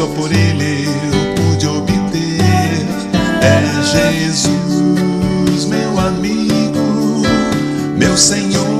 só por Ele eu pude obter. É Jesus, meu amigo, meu Senhor.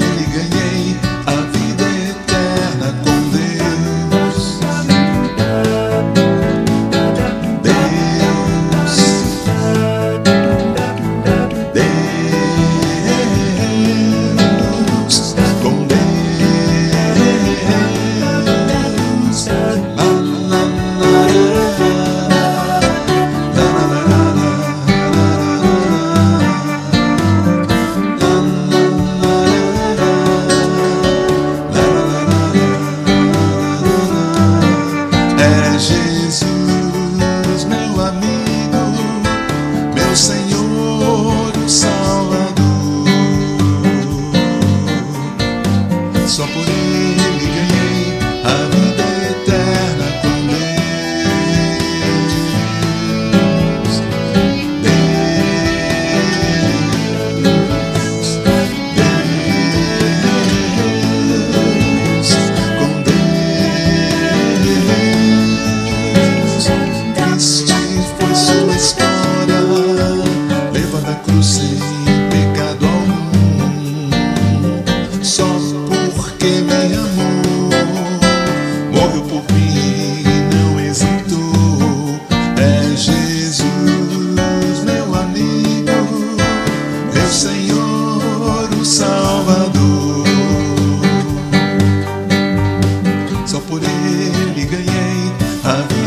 só porque me amou. Morreu por mim, e não hesitou. É Jesus, meu amigo, meu Senhor, o Salvador. Só por ele ganhei a vida.